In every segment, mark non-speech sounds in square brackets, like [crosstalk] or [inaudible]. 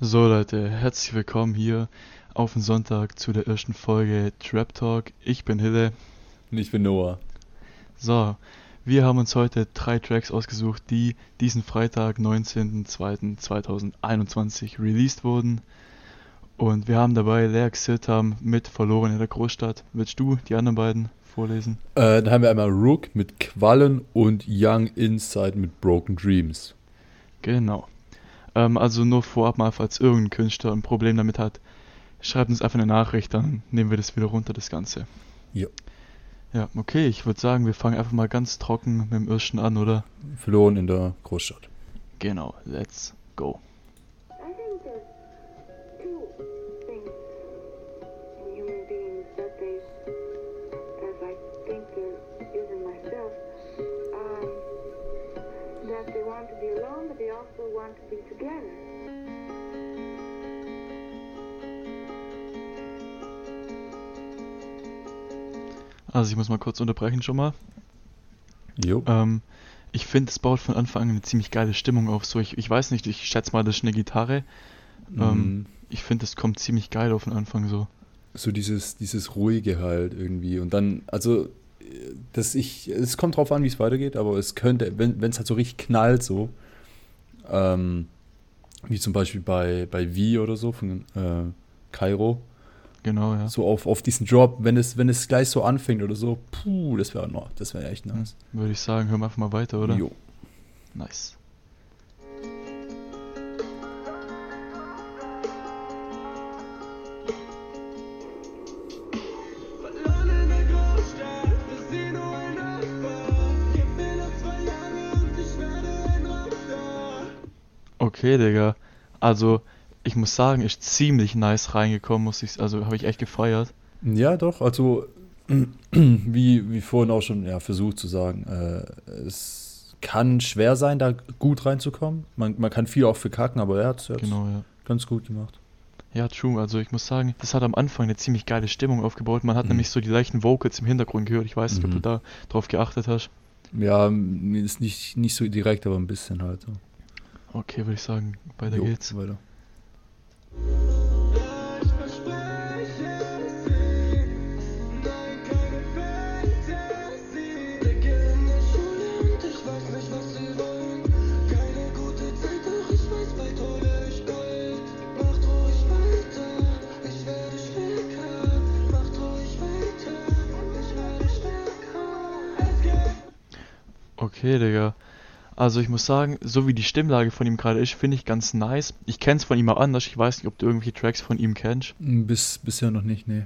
So Leute, herzlich willkommen hier auf den Sonntag zu der ersten Folge Trap Talk. Ich bin Hille. Und ich bin Noah. So, wir haben uns heute drei Tracks ausgesucht, die diesen Freitag, 19.02.2021 released wurden. Und wir haben dabei Leak Sirtam mit Verloren in der Großstadt. Willst du die anderen beiden vorlesen? Äh, dann haben wir einmal Rook mit Quallen und Young Inside mit Broken Dreams. Genau. Ähm, also nur vorab mal, falls irgendein Künstler ein Problem damit hat, schreibt uns einfach eine Nachricht, dann nehmen wir das wieder runter, das Ganze. Ja. Ja, okay, ich würde sagen, wir fangen einfach mal ganz trocken mit dem ersten an, oder? Verloren in der Großstadt. Genau, let's go. Also. Also ich muss mal kurz unterbrechen schon mal. Jo. Ähm, ich finde, es baut von Anfang an eine ziemlich geile Stimmung auf. So, ich, ich weiß nicht, ich schätze mal, das ist eine Gitarre. Ähm, Mhm. ich finde, es kommt ziemlich geil auf den Anfang so. So dieses, dieses ruhige halt irgendwie. Und dann, also, dass ich, es kommt drauf an, wie es weitergeht, aber es könnte, wenn es halt so richtig knallt, so, ähm, wie zum Beispiel bei, bei V oder so von äh, Kairo, Genau, ja. so auf, auf diesen Drop, wenn es, wenn es gleich so anfängt oder so, puh, das wäre das wäre echt nice. Würde ich sagen, hören wir einfach mal weiter, oder? Jo. Nice. Okay, Digga. Also, ich muss sagen, ist ziemlich nice reingekommen, muss ich, also habe ich echt gefeiert. Ja, doch, also [clears throat] wie, wie vorhin auch schon ja, versucht zu sagen, äh, es kann schwer sein, da gut reinzukommen. Man, man kann viel auch verkacken, aber er hat es Genau, ja. ganz gut gemacht. Ja, true. Also ich muss sagen, das hat am Anfang eine ziemlich geile Stimmung aufgebaut. Man hat Mhm. nämlich so die leichten Vocals im Hintergrund gehört. Ich weiß nicht, ob du Mhm. da drauf geachtet hast. Ja, ist nicht, nicht so direkt, aber ein bisschen halt. So. Okay, würde ich sagen, weiter Jo, geht's. Weiter. Ja, ich verspreche es ihnen. Nein, keine Fantasie. Denke in der Schule und ich weiß nicht, was sie wollen. Keine gute Zeit, doch ich weiß, bald hole ich Gold. Macht ruhig weiter, ich werde stärker. Macht ruhig weiter, ich werde stärker. Es geht. Okay, Digga. Also ich muss sagen, so wie die Stimmlage von ihm gerade ist, finde ich ganz nice. Ich kenn's von ihm auch anders. Ich weiß nicht, ob du irgendwelche Tracks von ihm kennst. Bis, bisher noch nicht, nee.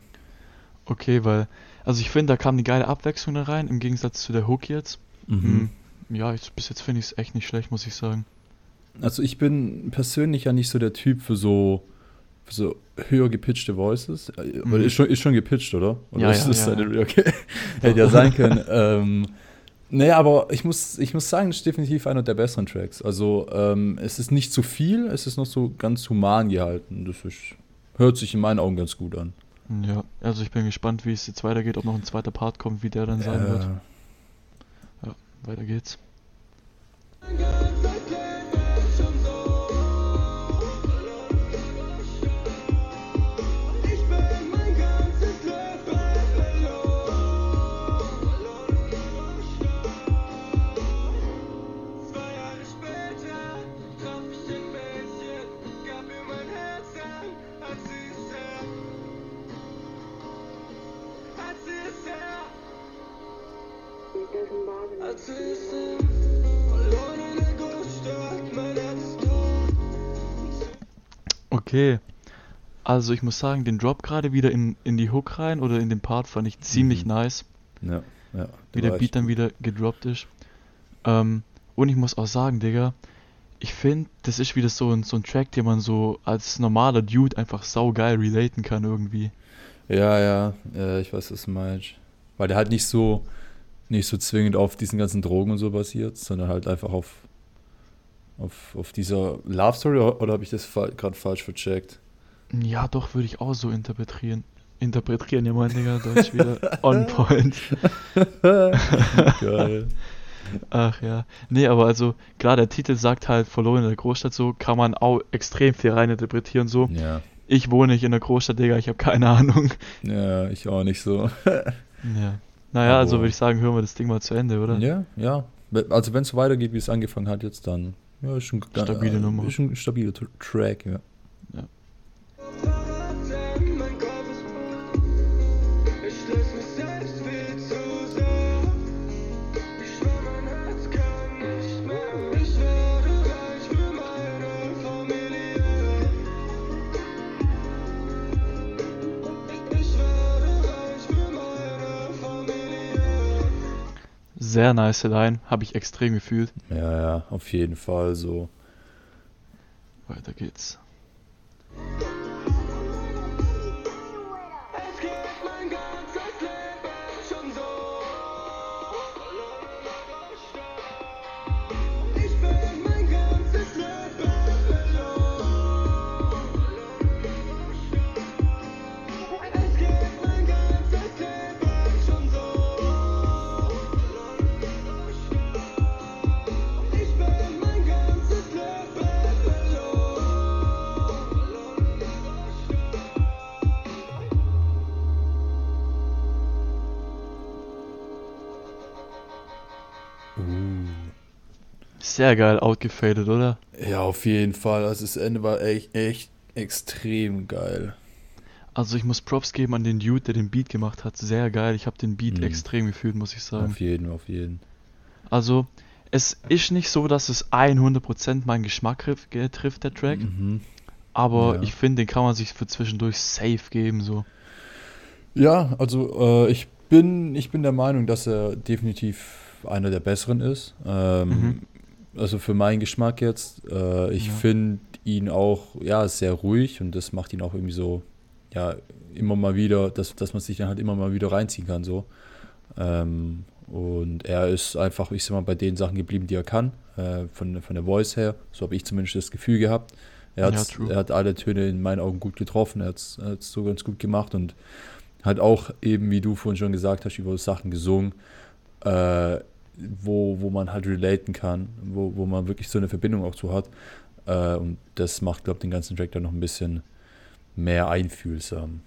Okay, weil, also ich finde, da kam eine geile Abwechslung da rein, im Gegensatz zu der Hook jetzt. Mhm. Hm, Ja, ich, bis jetzt finde ich es echt nicht schlecht, muss ich sagen. Also ich bin persönlich ja nicht so der Typ für so, für so höher gepitchte Voices. Äh, Mhm. ist schon, ist schon gepitcht, oder? Oder Ja, ist ja, das ja, ja. [laughs] okay. Hätte ja sein können. ähm, naja, aber ich muss, ich muss sagen, das ist definitiv einer der besseren Tracks. Also ähm, es ist nicht zu viel, es ist noch so ganz human gehalten. Das ist, hört sich in meinen Augen ganz gut an. Ja, also ich bin gespannt, wie es jetzt weitergeht, ob noch ein zweiter Part kommt, wie der dann sein wird. Äh, Weiter geht's. Okay. Also ich muss sagen, den Drop gerade wieder in, in die Hook rein oder in den Part fand ich ziemlich Mhm. nice, ja, ja. wie der Beat dann wieder gedroppt ist. Ähm, und ich muss auch sagen, Digga, ich finde, das ist wieder so ein, so ein Track, den man so als normaler Dude einfach saugeil relaten kann irgendwie. Ja, ja, ja, ich weiß, was du meinst. Weil der halt nicht so, nicht so zwingend auf diesen ganzen Drogen und so basiert, sondern halt einfach auf, auf, auf dieser Love Story, oder habe ich das fa gerade falsch vercheckt? Ja, doch, würde ich auch so interpretieren. Interpretieren, ja mein Digga, Deutsch wieder [laughs] on point. Geil. [laughs] Ach ja. Nee, aber also, klar, der Titel sagt halt verloren in der Großstadt so, kann man auch extrem viel reininterpretieren so. Ja. Ich wohne nicht in der Großstadt, Digga, ich habe keine Ahnung. Ja, ich auch nicht so. [laughs] Ja. Naja, also Aber- würde ich sagen, hören wir das Ding mal zu Ende, oder? Ja, ja. Also wenn es so weitergeht, wie es angefangen hat jetzt, dann ja, ist schon Stabile äh, Nummer. Ist ein stabiler Tr- Track, ja. Sehr nice Line, habe ich extrem gefühlt. Ja, ja, auf jeden Fall so. Weiter geht's. Sehr geil outgefadet, oder? Ja, auf jeden Fall. Also das Ende war echt, echt extrem geil. Also ich muss Props geben an den Dude, der den Beat gemacht hat. Sehr geil. Ich habe den Beat Mhm. extrem gefühlt, muss ich sagen. Auf jeden, auf jeden. Also es ist nicht so, dass es 100% meinen Geschmack trifft, der Track. Mhm. Aber Ja. ich finde, den kann man sich für zwischendurch safe geben, so. Ja, also äh, ich bin, ich bin der Meinung, dass er definitiv einer der besseren ist. Ähm, Mhm. Also für meinen Geschmack jetzt. Äh, ich Ja. finde ihn auch ja sehr ruhig und das macht ihn auch irgendwie so ja immer mal wieder, dass, dass man sich dann halt immer mal wieder reinziehen kann so. Ähm, und er ist einfach, ich sag mal, bei den Sachen geblieben, die er kann, äh, von, von der Voice her. So habe ich zumindest das Gefühl gehabt. Er, Ja, er hat alle Töne in meinen Augen gut getroffen, er hat es so ganz gut gemacht und hat auch eben, wie du vorhin schon gesagt hast, über Sachen gesungen, äh, wo, wo man halt relaten kann, wo, wo man wirklich so eine Verbindung auch zu hat. Äh, und das macht, glaube ich, den ganzen Track dann noch ein bisschen mehr einfühlsam.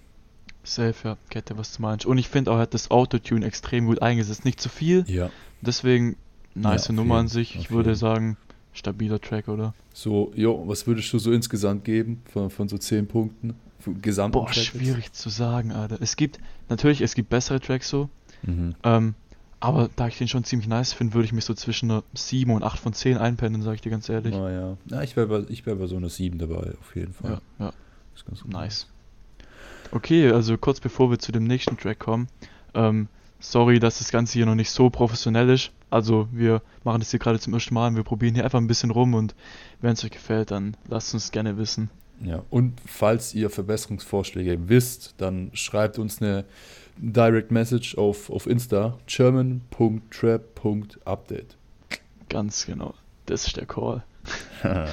Safe, ja. Kette, was du meinst. Und ich finde auch, er hat das Autotune extrem gut eingesetzt. Nicht zu viel, Ja. deswegen nice Ja, Nummer an sich. Ich würde sagen, stabiler Track, oder? So, jo, was würdest du so insgesamt geben von, von so 10 Punkten? Gesamten Boah, Track jetzt? schwierig zu sagen, Alter. Es gibt, natürlich, es gibt bessere Tracks so, Mhm. ähm, aber da ich den schon ziemlich nice finde, würde ich mich so zwischen einer 7 und 8 von 10 einpendeln, sage ich dir ganz ehrlich. Ah, ja. ja, ich wäre bei, ich wär bei so einer 7 dabei, auf jeden Fall. Ja, ja, Ist ganz gut. nice. Okay, also kurz bevor wir zu dem nächsten Track kommen, ähm, sorry, dass das Ganze hier noch nicht so professionell ist. Also wir machen das hier gerade zum ersten Mal und wir probieren hier einfach ein bisschen rum und wenn es euch gefällt, dann lasst uns gerne wissen. Ja, und falls ihr Verbesserungsvorschläge wisst, dann schreibt uns eine Direct Message auf, auf Insta german.trap.update. Ganz genau. Das ist der Call. [laughs]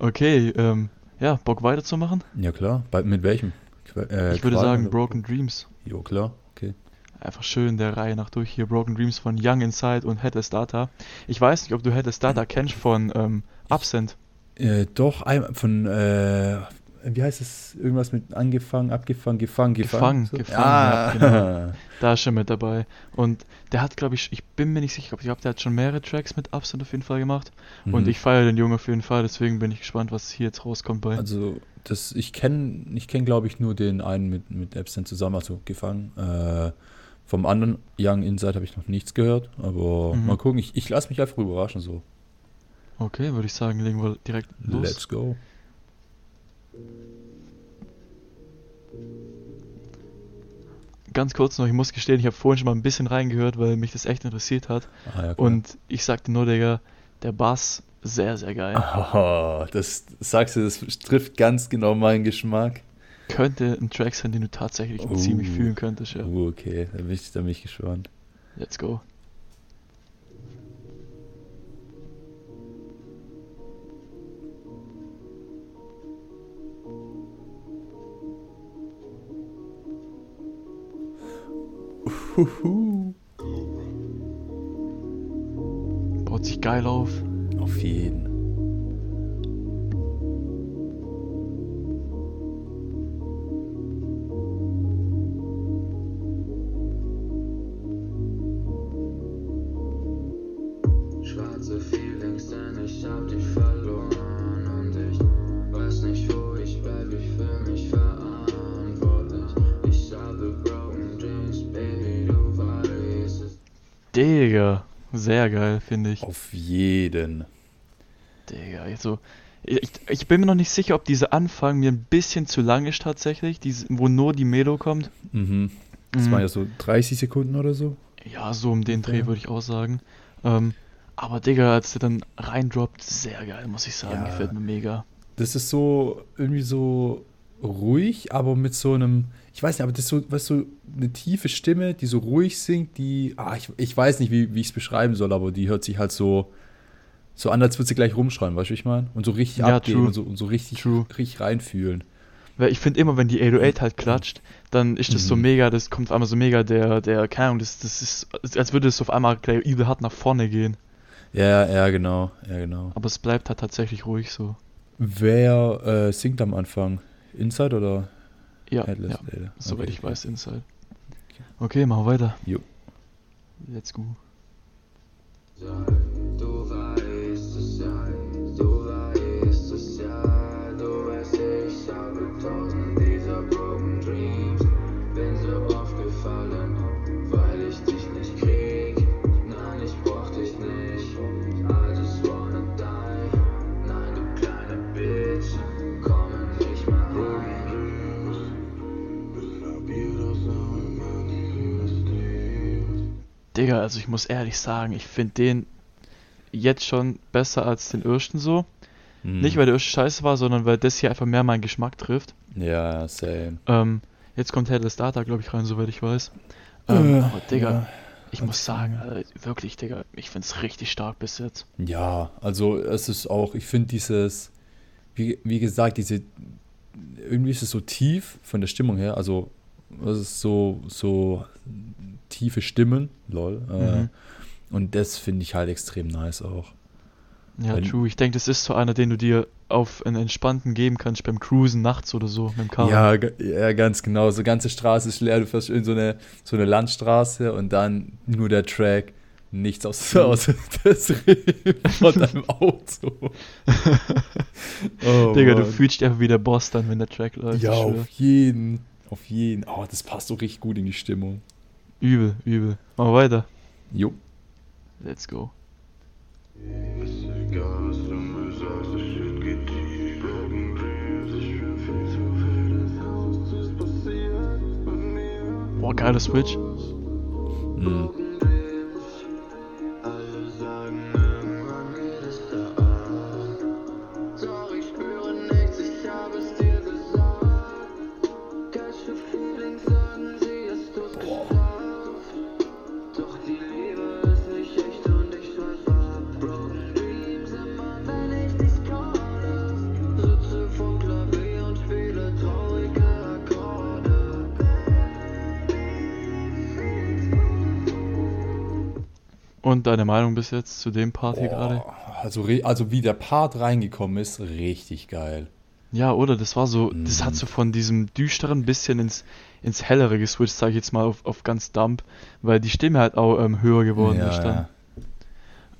Okay, ähm, ja, Bock weiterzumachen? ja klar, bei, mit welchem? Que- äh, ich würde Qual sagen oder- Broken Dreams. Jo, klar, okay. Einfach schön der Reihe nach durch hier. Broken Dreams von Young Inside und Headless Data. Ich weiß nicht, ob du Headless Data kennst von ähm, Absent. Äh, doch, ein, von, äh, wie heißt es? Irgendwas mit angefangen, abgefangen, gefangen, gefangen. Gefangen, gefangen, ah, ja, [laughs] Da ist er mit dabei. Und der hat, glaube ich, ich bin mir nicht sicher, ich glaube, der hat schon mehrere Tracks mit Absent auf jeden Fall gemacht. Und Mhm. ich feiere den Jungen auf jeden Fall, deswegen bin ich gespannt, was hier jetzt rauskommt bei. Also, das, ich kenne, ich kenn, glaube ich, nur den einen mit, mit Epstein zusammen, also gefangen. Äh, vom anderen Young Inside habe ich noch nichts gehört, aber Mhm. mal gucken. Ich, ich lasse mich einfach überraschen so. Okay, würde ich sagen, legen wir direkt los. Let's go. Ganz kurz noch, ich muss gestehen, ich habe vorhin schon mal ein bisschen reingehört, weil mich das echt interessiert hat. Ah, ja. Und ich sagte nur, Digga, der Bass, sehr, sehr geil. Ah, das sagst du, das trifft ganz genau meinen Geschmack. Könnte ein Track sein, den du tatsächlich Oh. ziemlich fühlen könntest, ja. Uh, okay, da bin ich, da bin ich gespannt. Let's go. Huhu. Baut sich geil auf. Auf jeden. Sehr geil, finde ich. Auf jeden. Digga, also, ich, ich bin mir noch nicht sicher, ob dieser Anfang mir ein bisschen zu lang ist tatsächlich, diese, wo nur die Melo kommt. Mhm. Das Mhm. waren ja so 30 Sekunden oder so. Ja, so um den Dreh Ja. würde ich auch sagen. Ähm, aber Digga, als der dann reindroppt, sehr geil, muss ich sagen. Ja. Gefällt mir mega. Das ist so irgendwie so ruhig, aber mit so einem, ich weiß nicht, aber das ist so, weißt du, eine tiefe Stimme, die so ruhig singt, die, ah, ich, ich weiß nicht, wie, wie ich es beschreiben soll, aber die hört sich halt so, so an, als würde sie gleich rumschreien, weißt du, ich meine? Und so richtig Ja, abgehen und so, und so richtig, True. richtig reinfühlen. Weil ich finde immer, wenn die 808 halt klatscht, dann ist das so Mhm. mega, das kommt auf einmal so mega der, der, keine Ahnung, das, das ist, als würde es auf einmal gleich übel hart nach vorne gehen. Ja, ja, genau, ja, genau. Aber es bleibt halt tatsächlich ruhig so. Wer äh, singt am Anfang? Inside oder Ja, Headless ja. Data? Soweit Okay, ich okay. weiß, Inside. Okay, machen wir weiter. Jo. Let's go. Sei, Digga, also ich muss ehrlich sagen, ich finde den jetzt schon besser als den ersten so. Mhm. Nicht, weil der erste scheiße war, sondern weil das hier einfach mehr meinen Geschmack trifft. Ja, same. Ähm, jetzt kommt Headless Data, glaube ich, rein, soweit ich weiß. Ähm, Äh, aber Digga, ja. ich muss sagen, Alter, wirklich, Digga, ich finde es richtig stark bis jetzt. Ja, also es ist auch, ich finde dieses, wie, wie gesagt, diese, irgendwie ist es so tief von der Stimmung her, also es ist so, so tiefe Stimmen, lol. Äh, Mhm. und das finde ich halt extrem nice auch. Ja, Wenn- true. Ich denke, das ist so einer, den du dir auf einen entspannten geben kannst beim Cruisen nachts oder so mit dem Car. Ja, ja, ganz genau. So ganze Straße ist leer, du fährst in so eine, so eine Landstraße und dann nur der Track, nichts aus, außer das Reden von deinem Auto. [laughs] oh, Digga, du Mann. fühlst dich einfach wie der Boss dann, wenn der Track läuft. Ja, auf jeden. Auf jeden. Oh, das passt so richtig gut in die Stimmung. Übel, übel. Machen wir weiter. Jo. Let's go. Ist egal, was du Und deine Meinung bis jetzt zu dem Part hier gerade? Also, also wie der Part reingekommen ist, richtig geil. Ja, oder? Das war so, das Mhm. hat so von diesem düsteren bisschen ins, ins hellere geswitcht, sag ich jetzt mal, auf, auf ganz dump, weil die Stimme halt auch ähm, höher geworden ja, ist dann.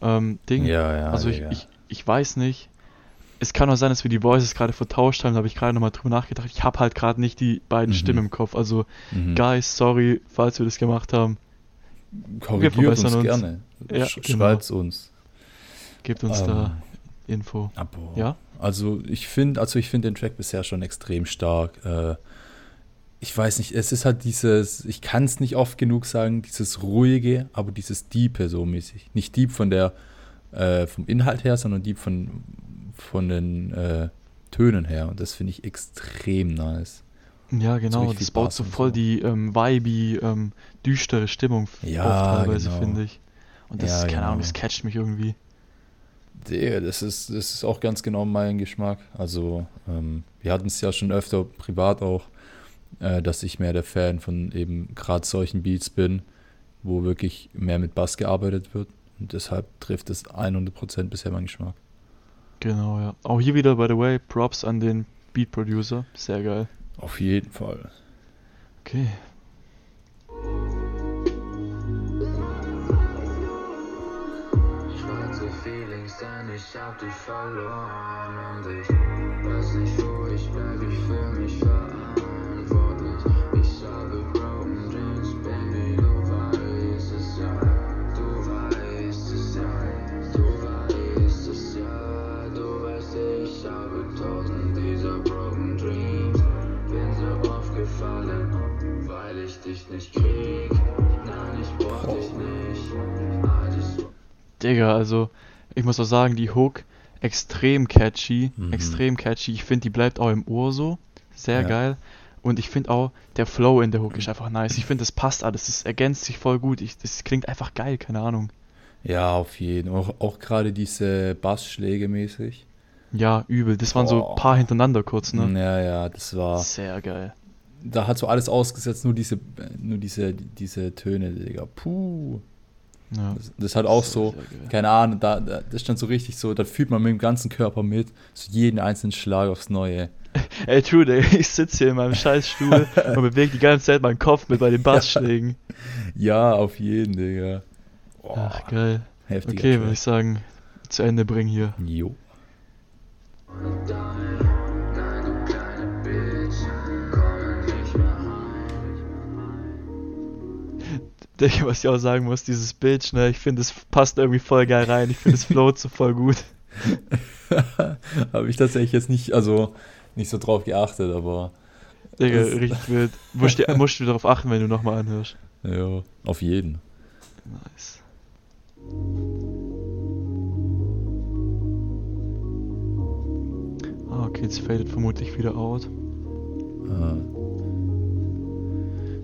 ja. Ähm, Ding. ja, ja. also ich, ich, ich weiß nicht. Es kann auch sein, dass wir die Voices gerade vertauscht haben, da habe ich gerade nochmal drüber nachgedacht. Ich habe halt gerade nicht die beiden Mhm. Stimmen im Kopf. Also, Mhm. Guys, sorry, falls wir das gemacht haben. Korrigiert uns uns. gerne. Ja, Sch genau. Uns. Gebt uns Ähm, da Info. Aber Ja? Also ich finde, also ich finde den Track bisher schon extrem stark. Äh, ich weiß nicht, es ist halt dieses, ich kann es nicht oft genug sagen, dieses ruhige, aber dieses Diepe so mäßig. Nicht Deep von der, äh, vom Inhalt her, sondern Deep von, von den äh, Tönen her. Und das finde ich extrem nice. Ja, genau. das baut so voll so. die ähm, vibey, ähm, düstere Stimmung Ja, auf teilweise, genau. finde ich. Und das Ja, ist, keine Ahnung, genau. das catcht mich irgendwie. Der, das ist, das ist auch ganz genau mein Geschmack. Also, ähm, wir hatten es ja schon öfter privat auch, äh, dass ich mehr der Fan von eben gerade solchen Beats bin, wo wirklich mehr mit Bass gearbeitet wird. Und deshalb trifft es 100% bisher meinen Geschmack. Genau, ja. Auch hier wieder, by the way, Props an den Beat Producer. Sehr geil. Auf jeden Fall. Okay. Schwarze Feelings, denn ich hab dich verloren und ich weiß nicht, wo ich bleib, ich fühl mich verantwortlich. Digga, also ich muss auch sagen, die Hook extrem catchy, Mhm. extrem catchy. Ich finde, die bleibt auch im Ohr so. Sehr Ja. geil. Und ich finde auch, der Flow in der Hook ist einfach nice. Ich finde, das passt alles. Es ergänzt sich voll gut. Ich, das klingt einfach geil, keine Ahnung. Ja, auf jeden. Auch, auch gerade diese Bassschläge mäßig. Ja, übel. Das waren so Boah. ein paar hintereinander kurz, ne? Ja, ja, das war. Sehr geil. Da hat so alles ausgesetzt, nur diese, nur diese, diese Töne, Digga. Puh. Ja. Das, das hat auch so, sehr geil. keine Ahnung, da, da, das stand so richtig so, da fühlt man mit dem ganzen Körper mit, so jeden einzelnen Schlag aufs Neue. [laughs] Ey, true. Ich sitze hier in meinem Scheißstuhl [laughs] und bewege die ganze Zeit meinen Kopf mit bei den Bassschlägen. [laughs] Ja, auf jeden, Digga. Boah, Ach, geil. heftiger Okay, würde ich sagen, zu Ende bringen hier. Jo. [laughs] Digga, was ich auch sagen muss, dieses Bitch, ne, ich finde, es passt irgendwie voll geil rein. Ich finde, es float so voll gut. [laughs] Habe ich tatsächlich jetzt nicht, also nicht so drauf geachtet, aber Digga, richtig wild. Musst, dir, musst du darauf achten, wenn du nochmal anhörst. ja, auf jeden. Nice. Ah, okay, jetzt fadet vermutlich wieder out. Äh,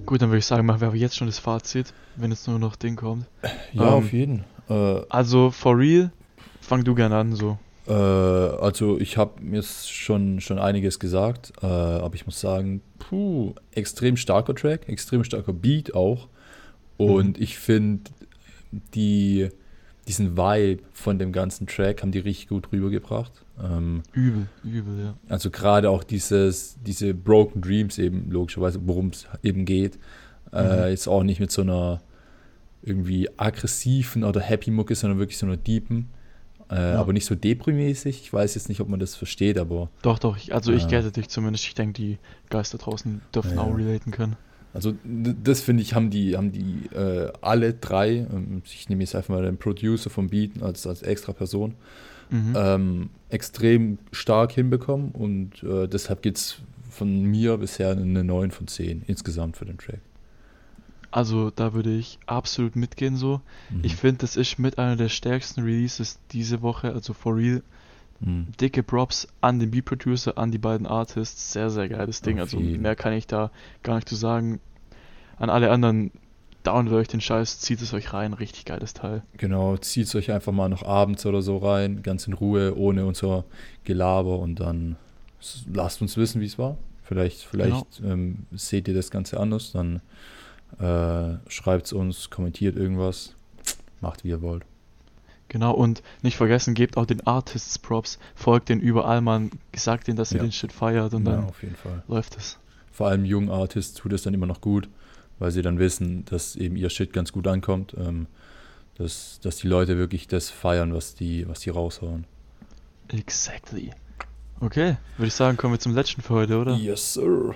Gut, dann würde ich sagen, machen wir aber jetzt schon das Fazit, wenn jetzt nur noch Ding kommt. ja, Ähm, auf jeden. Äh, Also, for real, fang du gerne an, so. Äh, also ich habe mir schon, schon einiges gesagt, äh, aber ich muss sagen, puh, extrem starker Track, extrem starker Beat auch. Und ich finde, die, diesen Vibe von dem ganzen Track haben die richtig gut rübergebracht. Ähm, Übel, übel, ja. also gerade auch dieses, diese Broken Dreams eben, logischerweise, worum es eben geht. Äh, Mhm. jetzt auch nicht mit so einer irgendwie aggressiven oder happy Mucke, sondern wirklich so einer deepen. Äh, Ja. Aber nicht so Depri-mäßig. Ich weiß jetzt nicht, ob man das versteht, aber Doch, doch, ich, also ich gette dich zumindest. Ich denke, die Geister draußen dürfen Ja. auch relaten können. Also das finde ich, haben die, haben die äh, alle drei, ähm, ich nehme jetzt einfach mal den Producer vom Beat als, als extra Person, Mhm. ähm, extrem stark hinbekommen und äh, deshalb gibt es von mir bisher eine 9 von 10 insgesamt für den Track. Also da würde ich absolut mitgehen so. Mhm. Ich finde, das ist mit einer der stärksten Releases diese Woche, also for real. Mhm. Dicke Props an den Beat Producer, an die beiden Artists. Sehr, sehr geiles Ding. Also mehr kann ich da gar nicht zu sagen. An alle anderen, downloadet euch den Scheiß, zieht es euch rein. Richtig geiles Teil. Genau, zieht es euch einfach mal noch abends oder so rein, ganz in Ruhe, ohne unser Gelaber und dann lasst uns wissen, wie es war. Vielleicht, vielleicht ähm, seht ihr das Ganze anders, dann äh, schreibt es uns, kommentiert irgendwas, macht wie ihr wollt. Genau, und nicht vergessen, gebt auch den Artists Props. Folgt den überall, man. Sagt denen, dass ihr Ja. den Shit feiert und Ja, dann auf jeden Fall. läuft es. Vor allem jungen Artists tut es dann immer noch gut, weil sie dann wissen, dass eben ihr Shit ganz gut ankommt, ähm, dass, dass die Leute wirklich das feiern, was die, was die raushauen. Exactly. Okay, würde ich sagen, kommen wir zum letzten für heute, oder? Yes, sir.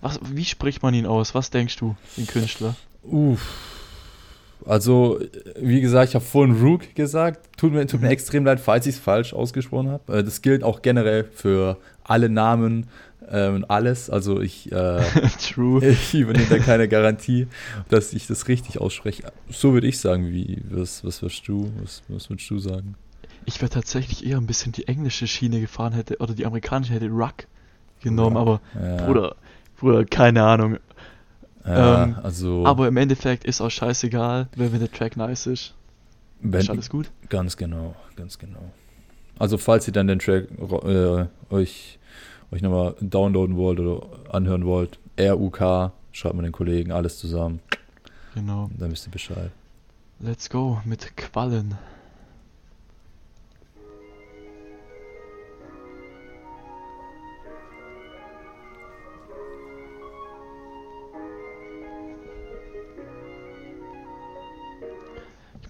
Was, wie spricht man ihn aus? Was denkst du, den Künstler? Uff. Also, wie gesagt, ich habe vorhin Rook gesagt. Tut mir, tut mir Mhm. extrem leid, falls ich es falsch ausgesprochen habe. Äh, Das gilt auch generell für alle Namen äh, und alles. Also, ich, äh, [laughs] [laughs] ich übernehme da keine Garantie, dass ich das richtig ausspreche. So würde ich sagen. Wie, was, was würdest du? Was, was würdest du sagen? Ich wäre tatsächlich eher ein bisschen die englische Schiene gefahren hätte oder die amerikanische hätte Ruck genommen, aber Ja, Bruder, Bruder, keine Ahnung. Ja, ähm, also, Aber im Endeffekt ist auch scheißegal, wenn, wenn der Track nice ist. wenn, Ist alles gut? Ganz genau, ganz genau. Also falls ihr dann den Track äh, euch, euch nochmal downloaden wollt oder anhören wollt, RUK, schreibt mal den Kollegen alles zusammen, Genau. dann wisst ihr Bescheid. Let's go mit Quallen.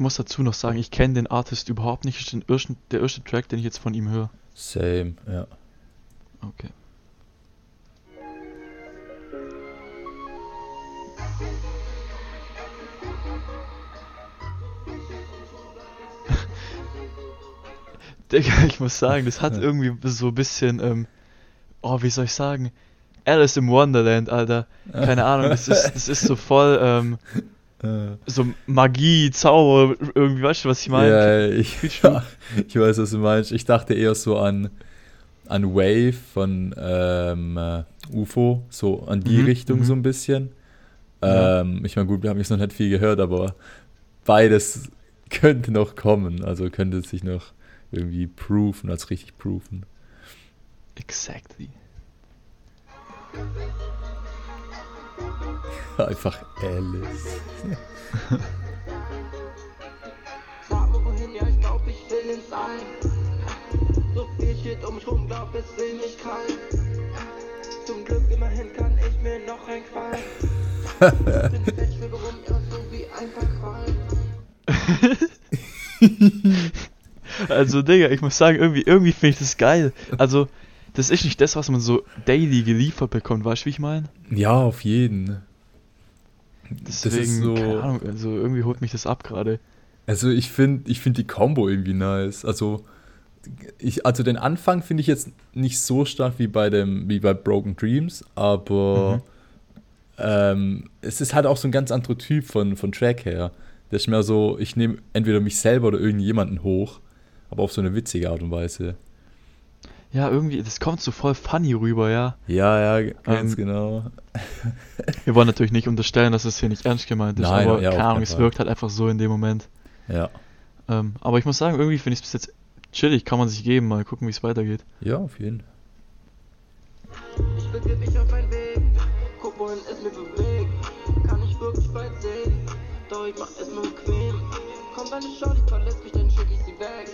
Muss dazu noch sagen, ich kenne den Artist überhaupt nicht. Ist den ersten, der erste Track, den ich jetzt von ihm höre. Same, ja. Okay. [laughs] Digga, ich muss sagen, das hat irgendwie so ein bisschen, ähm, oh, wie soll ich sagen? Alice im Wonderland, Alter. Keine Ahnung, das ist, das ist so voll, ähm, Äh, [laughs] so Magie, Zauber, irgendwie, weißt du, was ich meine? ja, ich, [laughs] ich weiß, was du meinst. Ich dachte eher so an, an Wave von ähm, äh, UFO, so an die Mhm, Richtung mhm. so ein bisschen. Ja. Ähm, ich meine, gut, wir haben jetzt noch nicht viel gehört, aber beides könnte noch kommen. Also könnte sich noch irgendwie proven, als richtig proven. Exactly. [laughs] Einfach Alice. Ich glaub, ich will ins All. So viel steht um mich rum, glaub, es will mich krallen. Zum Glück immerhin kann ich mir noch ein Qual. Bin fett, schwebe rum, ja, so wie ein Quallen. Also, Digga, ich muss sagen, irgendwie, irgendwie finde ich das geil. Also, das ist nicht das, was man so daily geliefert bekommt, weißt du, wie ich meine? Ja, auf jeden. Deswegen, das ist so. keine Ahnung, also irgendwie holt mich das ab gerade. Also ich finde ich find die Combo irgendwie nice. Also, ich, also den Anfang finde ich jetzt nicht so stark wie bei dem, wie bei Broken Dreams, aber ähm, es ist halt auch so ein ganz anderer Typ von, von Track her. Der ist mehr so, ich nehme entweder mich selber oder irgendjemanden hoch, aber auf so eine witzige Art und Weise. Ja, irgendwie, das kommt so voll funny rüber, ja. Ja, ja, ganz Ähm, genau. [laughs] Wir wollen natürlich nicht unterstellen, dass es hier nicht ernst gemeint ist, Nein, aber ja, keine Ahnung, es Fall. wirkt halt einfach so in dem Moment. Ja. Ähm, aber ich muss sagen, irgendwie finde ich es bis jetzt chillig, kann man sich geben, mal gucken, wie es weitergeht. Ja, auf jeden. Ich begib mich auf meinen Weg, guck wohin es mir bewegt. Kann ich wirklich weit sehen, doch ich mach es mir bequem. Kommt eine Shorty, verlässt mich, dann schick ich sie weg.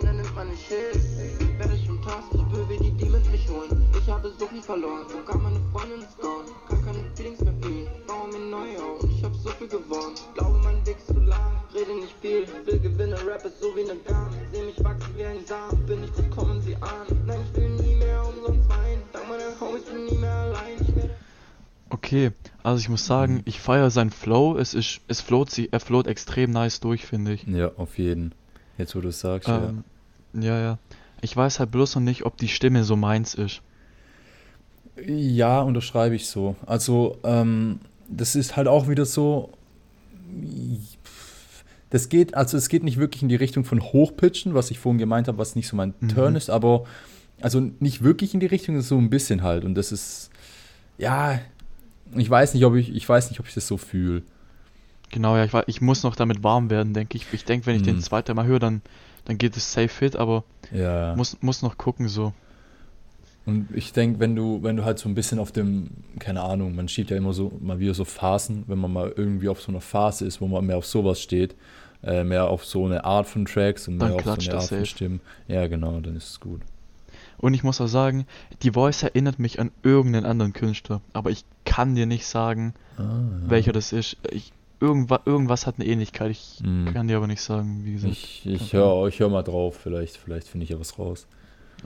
Verarschen, dann nimmt meine Shit. Werde ich schon tasten, ich will, wie die Demons mich holen. Ich habe so viel verloren, sogar meine Freundin ist gone. Kann keine Feelings mehr fühlen, baue mir neu auf. Ich hab so viel gewonnen, glaube mein Weg ist zu lang. Rede nicht viel, will gewinnen, Rap ist so wie ne Gun. Seh mich wachsen wie ein Samen, bin ich gut, kommen sie an. Nein, ich will nie mehr umsonst weinen. Dank meiner Homies bin nie mehr allein. Werde Okay, also ich muss sagen, ich feiere seinen Flow, es ist, es float, sie, er float extrem nice durch, finde ich. Ja, auf jeden. Jetzt, wo du es sagst, Ähm, ja, ja. Ich weiß halt bloß noch nicht, ob die Stimme so meins ist. ja. Ja, unterschreibe ich so. Also, ähm, das ist halt auch wieder so. Das geht, also es geht nicht wirklich in die Richtung von Hochpitchen, was ich vorhin gemeint habe, was nicht so mein Mhm. Turn ist, aber also nicht wirklich in die Richtung, so ein bisschen halt. Und das ist, ja, ich weiß nicht, ob ich, ich weiß nicht, ob ich das so fühle. Genau, ja, ich, wei- ich muss noch damit warm werden, denke ich. Ich denke, wenn ich den Mhm. zweite Mal höre, dann, dann geht es safe fit, aber Ja. muss, muss noch gucken so. Und ich denke, wenn du, wenn du halt so ein bisschen auf dem, keine Ahnung, man schiebt ja immer so mal wieder so Phasen, wenn man mal irgendwie auf so einer Phase ist, wo man mehr auf sowas steht, äh, mehr auf so eine Art von Tracks und mehr Dann auf so eine Art von safe. Stimmen. Ja, genau, dann ist es gut. Und ich muss auch sagen, die Voice erinnert mich an irgendeinen anderen Künstler, aber ich kann dir nicht sagen, Ah, ja. welcher das ist. Ich, irgendwas, irgendwas hat eine Ähnlichkeit, ich Mhm. kann dir aber nicht sagen, wie gesagt. Ich, ich höre ich hör mal drauf, vielleicht, vielleicht finde ich ja was raus.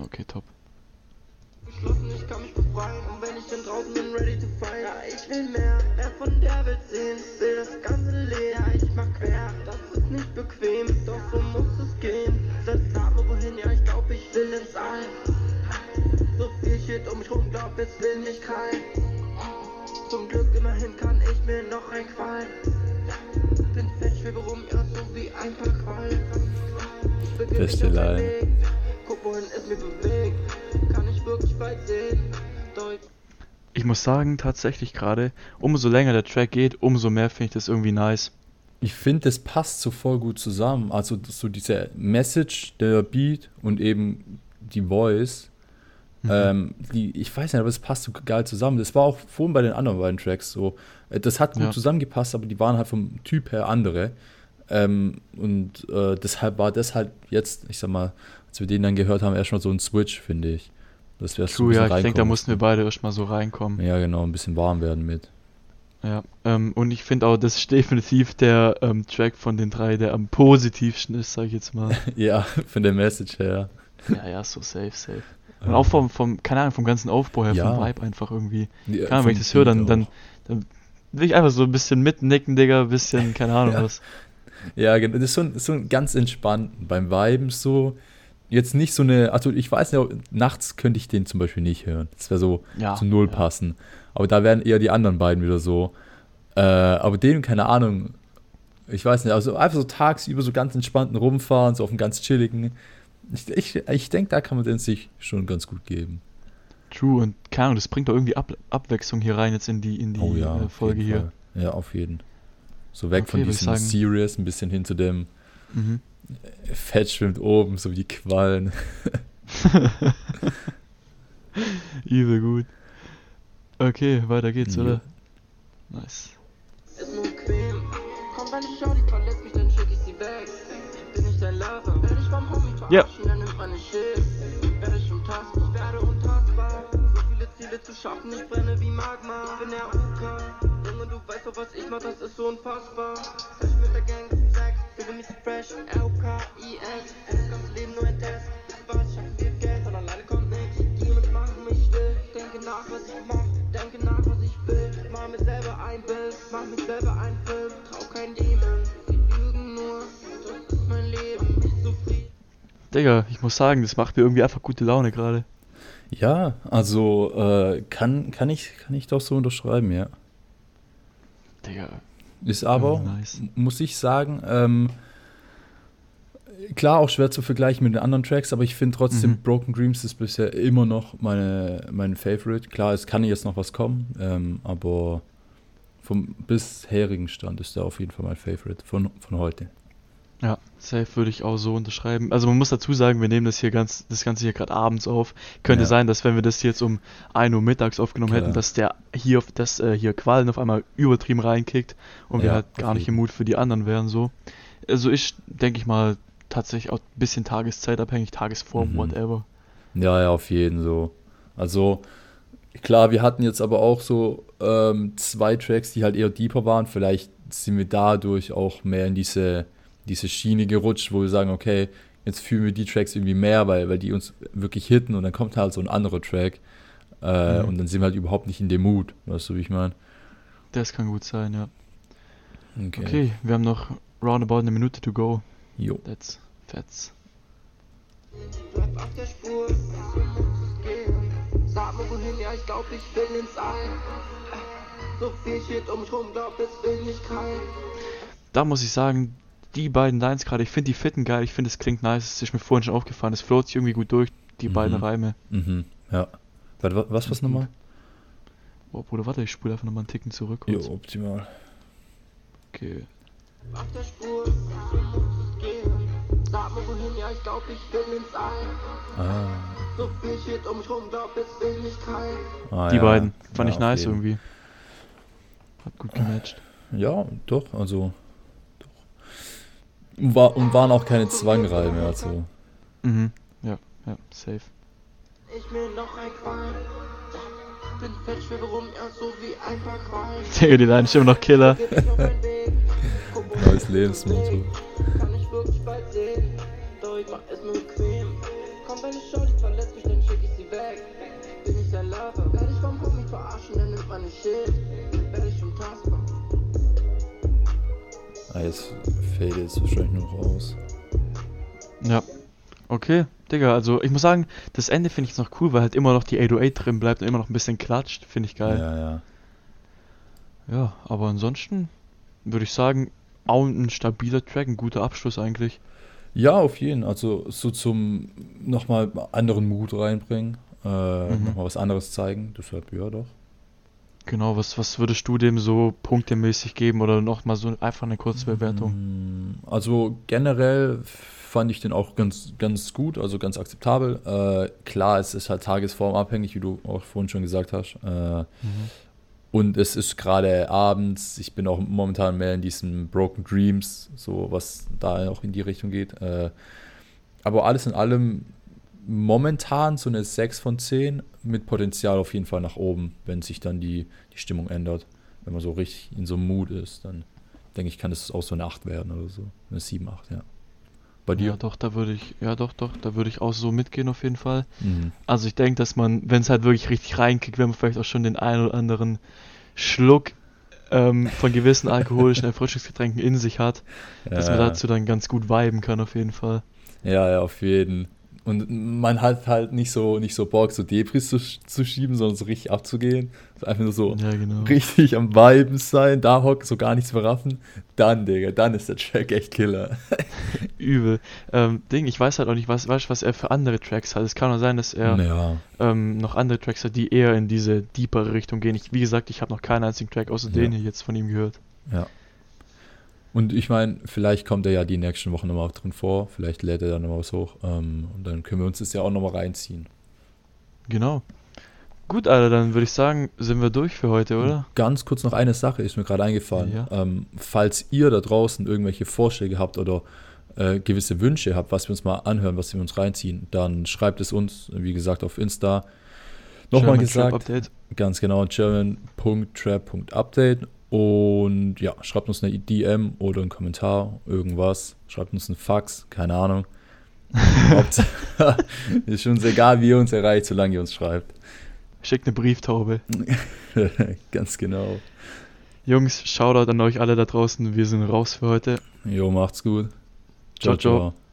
Okay, top. geschlossen, ich kann mich befreien. Und wenn ich dann draußen bin, ready to fight. Ja, ich will mehr, mehr von der Welt sehen. Will das ganze Leben, ja, ich mach quer. Das ist nicht bequem, doch so muss es gehen. Setz ab, wohin, ja, ich glaub, ich will ins All. So viel steht um mich rum, glaub, es will mich kalt. Zum Glück immerhin kann ich mir noch ein Qual. Ich Ich muss sagen, tatsächlich gerade, umso länger der Track geht, umso mehr finde ich das irgendwie nice. Ich finde, das passt so voll gut zusammen. Also so diese Message, der Beat und eben die Voice. Mhm. Ähm, die, ich weiß nicht, aber es passt so geil zusammen. Das war auch vorhin bei den anderen beiden Tracks so. Äh, Das hat gut Ja. zusammengepasst, aber die waren halt vom Typ her andere. Ähm, und äh, deshalb war das halt jetzt, ich sag mal, als wir den dann gehört haben, erstmal so ein Switch, finde ich. Das wäre True, ja, ich denke, da mussten wir beide erstmal so reinkommen. Ja, genau, ein bisschen warm werden mit. Ja, ähm, und ich finde auch, das ist [laughs] definitiv der ähm, Track von den drei, der am positivsten ist, sag ich jetzt mal. [laughs] Ja, von der Message her. ja, ja, so safe, safe. Und auch vom, vom, keine Ahnung, vom ganzen Aufbau her, Ja. vom Vibe einfach irgendwie. Ja, Keine Ahnung, wenn ich das höre, dann, dann, dann will ich einfach so ein bisschen mitnicken, Digga, ein bisschen, keine Ahnung was. [laughs] Ja, genau. Das ist so, ein- so ein ganz entspannt beim Viben so. Jetzt nicht so eine, also ich weiß ja, nachts könnte ich den zum Beispiel nicht hören. Das wäre so Ja, zu null passen. Aber da wären eher die anderen beiden wieder so. Äh, aber den, keine Ahnung, ich weiß nicht, also einfach so tagsüber so ganz entspannten rumfahren, so auf einem ganz chilligen. Ich, ich, ich denke, da kann man den sich schon ganz gut geben. True, und keine Ahnung, das bringt doch irgendwie Ab Abwechslung hier rein jetzt in die, in die oh ja, äh, auf Folge jeden hier. Fall. Ja, auf jeden. So weg Okay, von diesem sagen- Serious, ein bisschen hin zu dem Mhm. Fett schwimmt oben, so wie die Quallen. [laughs] Übel gut. Okay, weiter geht's, Ja. oder? Nice. Ist nur bequem. Komm, wenn ich schau, schaffen, ich brenne wie Magma. Ich bin der UK. Junge, du weißt doch, was ich mach, das ist so unfassbar. Sex mit der Gang, Sex, fühle mich fresh. L-K-I-S, das ganze Leben nur ein Test. Was schaffen wir Geld, und alleine kommt nichts. Demons machen mich still. Denke nach, was ich mach, denke nach, was ich will. Mach mir selber ein Bild, mach mir selber ein Film. Digga, ich muss sagen, das macht mir irgendwie einfach gute Laune gerade. Ja, also äh, kann, kann, ich, kann ich doch so unterschreiben, ja. Digga, Ist aber, Mm, nice. muss ich sagen, ähm, klar auch schwer zu vergleichen mit den anderen Tracks, aber ich finde trotzdem Mhm. Broken Dreams ist bisher immer noch meine, mein Favorite. Klar, es kann jetzt noch was kommen, ähm, aber vom bisherigen Stand ist der auf jeden Fall mein Favorite von, von heute. Ja, safe würde ich auch so unterschreiben. Also man muss dazu sagen, wir nehmen das hier ganz, das Ganze hier gerade abends auf. Könnte Ja. sein, dass wenn wir das jetzt um 1 Uhr mittags aufgenommen Klar. hätten, dass der hier auf das äh, hier Qualen auf einmal übertrieben reinkickt und wir Ja, halt auf gar nicht im. Mut für die anderen wären so. Also ich denke ich mal tatsächlich auch ein bisschen tageszeitabhängig, Tagesform, Mhm. whatever. Ja, ja, auf jeden so. Also, klar, wir hatten jetzt aber auch so ähm, zwei Tracks, die halt eher deeper waren. Vielleicht sind wir dadurch auch mehr in diese, diese Schiene gerutscht, wo wir sagen, okay, jetzt fühlen wir die Tracks irgendwie mehr, weil, weil die uns wirklich hitten und dann kommt halt so ein anderer Track. Äh, Mhm. Und dann sind wir halt überhaupt nicht in dem Mut, weißt du, wie ich meine? Das kann gut sein, ja. Okay, wir haben noch roundabout eine Minute to go. Jo. That's fetz. Bleib auf der Spur. Sag mir wohin, ja, ich glaub, ich will ins All. So viel Shit um mich rum, glaub, es will mich kein. Da muss ich sagen, die beiden Lines gerade, ich finde die fitten geil, ich finde es klingt nice, es ist mir vorhin schon aufgefallen, es float sich irgendwie gut durch, die Mhm. beiden Reime. Mhm. Ja. Warte, wa- was, was nochmal? Oh, Bruder, warte, ich spule einfach nochmal einen Ticken zurück. Jo, optimal. Okay. Auf der Spur, gehen. Sag mir wohin, ja, ich glaub, ich will ins All. Ah. So viel Shit um mich rum, glaub, es will mich kein. Ah, Die ja. beiden, fand Ja, ich nice jeden. irgendwie. Hat gut gematcht. Ja, doch, also. Und, war, und waren auch keine Zwangreime, also. Mhm, ja, ja, safe. Ich mir noch ein Qualm. Bin fett, schwebe rum, ja, so wie ein paar Qualm. Digga, die Line ist immer noch Killer. Neues Lebensmotto. Kann ich wirklich bald sehen. Doch ich mach es mir bequem. Komm, wenn ich schau, die verletzt mich, dann schick ich sie weg. Bin ich dein Lover? Werde ich vom Homie verarschen, dann nimmt man nicht Shit. Jetzt fällt jetzt wahrscheinlich nur noch aus. Ja. Okay, Digga, also ich muss sagen, das Ende finde ich noch cool, weil halt immer noch die 808 drin bleibt und immer noch ein bisschen klatscht. Finde ich geil. Ja, ja. Ja, aber ansonsten würde ich sagen, auch ein stabiler Track, ein guter Abschluss eigentlich. Ja, auf jeden. Also so zum nochmal anderen Mut reinbringen. Äh, Mhm. Nochmal was anderes zeigen. Deshalb ja doch. Genau, was, was würdest du dem so punktemäßig geben oder nochmal so einfach eine kurze Bewertung? Mm, Also generell fand ich den auch ganz, ganz gut, also ganz akzeptabel. Äh, klar, es ist halt tagesformabhängig, wie du auch vorhin schon gesagt hast. Äh, Und es ist gerade abends, ich bin auch momentan mehr in diesen Broken Dreams, so was da auch in die Richtung geht. Äh, aber alles in allem momentan so eine 6 von 10 mit Potenzial auf jeden Fall nach oben, wenn sich dann die, die Stimmung ändert. Wenn man so richtig in so einem Mut ist, dann denke ich, kann das auch so eine 8 werden oder so. Eine 7, 8, ja. Bei dir? Ja, doch, da würde ich, ja, doch, doch, da würde ich auch so mitgehen auf jeden Fall. Mhm. Also ich denke, dass man, wenn es halt wirklich richtig reinkickt, wenn man vielleicht auch schon den einen oder anderen Schluck ähm, von gewissen alkoholischen [laughs] Erfrischungsgetränken in sich hat, dass man Ja. dazu dann ganz gut viben kann auf jeden Fall. Ja, ja, auf jeden. Und man hat halt nicht so, nicht so Bock, so Debris zu, zu schieben, sondern so richtig abzugehen. Einfach nur so Ja, genau. richtig am Viben sein, da hocken, so gar nichts verraffen. Dann, Digga, dann ist der Track echt Killer. [laughs] Übel. Ähm, Ding, ich weiß halt auch nicht, was, weißt, was er für andere Tracks hat. Es kann auch sein, dass er Ja. ähm, noch andere Tracks hat, die eher in diese deepere Richtung gehen. Ich, wie gesagt, ich habe noch keinen einzigen Track außer Ja. den hier jetzt von ihm gehört. Ja. Und ich meine, vielleicht kommt er ja die nächsten Wochen nochmal drin vor. Vielleicht lädt er dann nochmal was hoch. Ähm, und dann können wir uns das ja auch nochmal reinziehen. Genau. Gut, Alter, dann würde ich sagen, sind wir durch für heute, oder? Ganz kurz noch eine Sache ist mir gerade eingefallen. Ja. Ähm, falls ihr da draußen irgendwelche Vorschläge habt oder äh, gewisse Wünsche habt, was wir uns mal anhören, was wir uns reinziehen, dann schreibt es uns, wie gesagt, auf Insta. Nochmal gesagt, ganz genau, german.trap.update und ja, schreibt uns eine DM oder einen Kommentar, irgendwas. Schreibt uns einen Fax, keine Ahnung. [laughs] [laughs] Ist uns egal, wie ihr uns erreicht, solange ihr uns schreibt. Schickt eine Brieftaube. [laughs] ganz genau. Jungs, Shoutout an euch alle da draußen. Wir sind raus für heute. Jo, macht's gut. Ciao, ciao.